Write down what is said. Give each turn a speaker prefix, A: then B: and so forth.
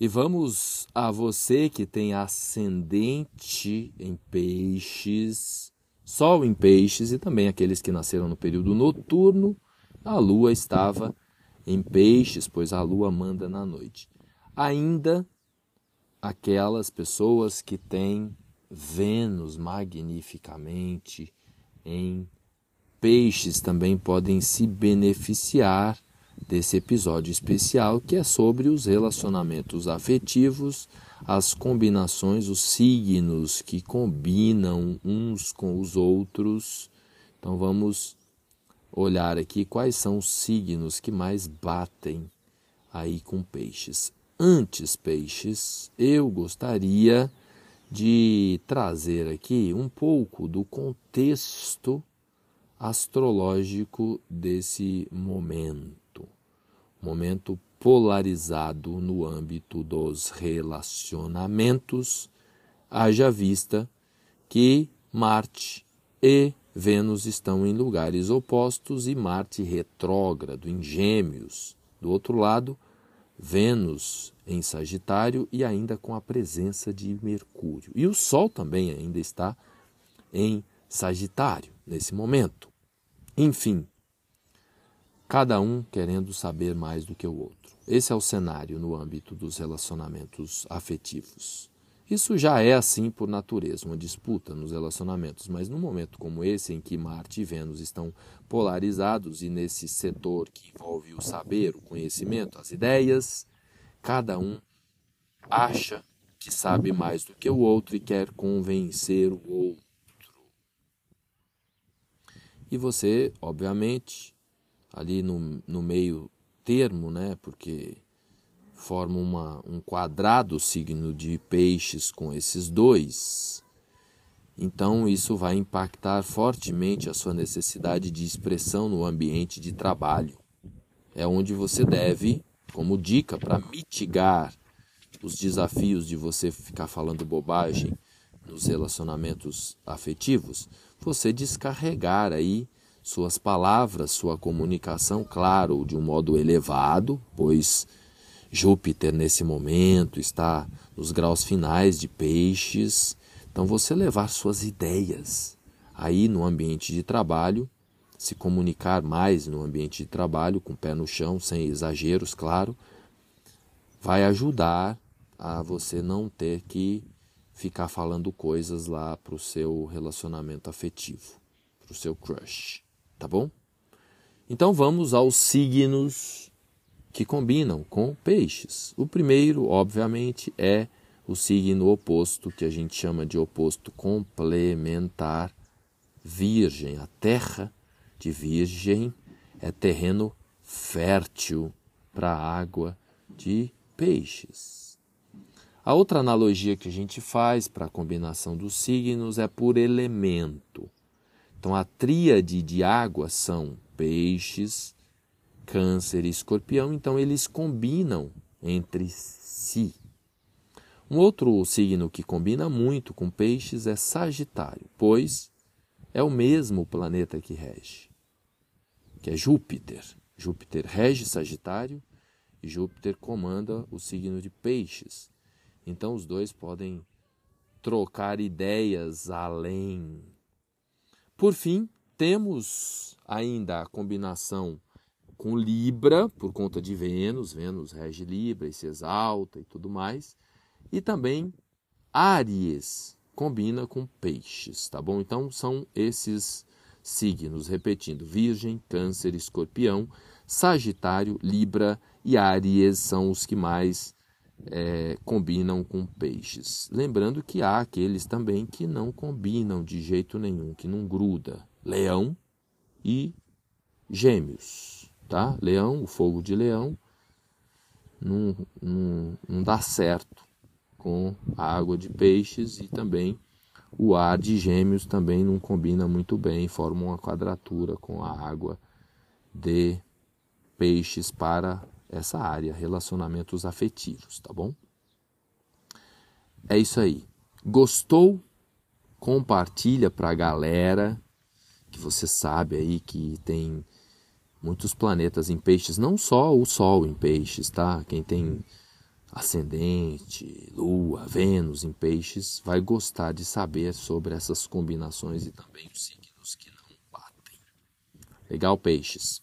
A: E vamos a você que tem ascendente em peixes, sol em peixes e também aqueles que nasceram no período noturno, a lua estava em peixes, pois a lua manda na noite. Ainda aquelas pessoas que têm Vênus magnificamente em peixes também podem se beneficiar desse episódio especial que é sobre os relacionamentos afetivos, as combinações, os signos que combinam uns com os outros. Então vamos olhar aqui quais são os signos que mais batem aí com peixes. Antes, peixes, eu gostaria de trazer aqui um pouco do contexto astrológico desse momento momento polarizado no âmbito dos relacionamentos, haja vista que Marte e Vênus estão em lugares opostos e Marte retrógrado em Gêmeos. Do outro lado, Vênus em Sagitário e ainda com a presença de Mercúrio. E o Sol também ainda está em Sagitário nesse momento. Enfim, cada um querendo saber mais do que o outro. Esse é o cenário no âmbito dos relacionamentos afetivos. Isso já é assim por natureza, uma disputa nos relacionamentos, mas num momento como esse, em que Marte e Vênus estão polarizados e nesse setor que envolve o saber, o conhecimento, as ideias, cada um acha que sabe mais do que o outro e quer convencer o outro. E você, obviamente, ali no, no meio termo, né? Porque forma uma, um quadrado signo de peixes com esses dois. Então, isso vai impactar fortemente a sua necessidade de expressão no ambiente de trabalho. É onde você deve, como dica para mitigar os desafios de você ficar falando bobagem nos relacionamentos afetivos, você descarregar aí suas palavras, sua comunicação, claro, de um modo elevado, pois Júpiter nesse momento está nos graus finais de peixes. Então você levar suas ideias aí no ambiente de trabalho, se comunicar mais no ambiente de trabalho, com o pé no chão, sem exageros, claro, vai ajudar a você não ter que ficar falando coisas lá para o seu relacionamento afetivo, para o seu crush tá bom? Então vamos aos signos que combinam com peixes. O primeiro, obviamente, é o signo oposto, que a gente chama de oposto complementar, Virgem. A terra de Virgem é terreno fértil para a água de peixes. A outra analogia que a gente faz para a combinação dos signos é por elemento. Então a tríade de água são peixes, câncer e escorpião, então eles combinam entre si. Um outro signo que combina muito com peixes é Sagitário, pois é o mesmo planeta que rege, que é Júpiter. Júpiter rege Sagitário e Júpiter comanda o signo de Peixes. Então os dois podem trocar ideias além por fim, temos ainda a combinação com Libra, por conta de Vênus, Vênus rege Libra e se exalta e tudo mais, e também Áries combina com Peixes, tá bom? Então são esses signos, repetindo: Virgem, Câncer, Escorpião, Sagitário, Libra e Áries são os que mais é, combinam com peixes. Lembrando que há aqueles também que não combinam de jeito nenhum, que não gruda. Leão e gêmeos, tá? Leão, o fogo de leão, não, não, não dá certo com a água de peixes e também o ar de gêmeos também não combina muito bem, forma uma quadratura com a água de peixes para essa área, relacionamentos afetivos, tá bom? É isso aí. Gostou? Compartilha para a galera que você sabe aí que tem muitos planetas em peixes, não só o Sol em peixes, tá? Quem tem ascendente, lua, Vênus em peixes, vai gostar de saber sobre essas combinações e também os signos que não batem. Legal, peixes?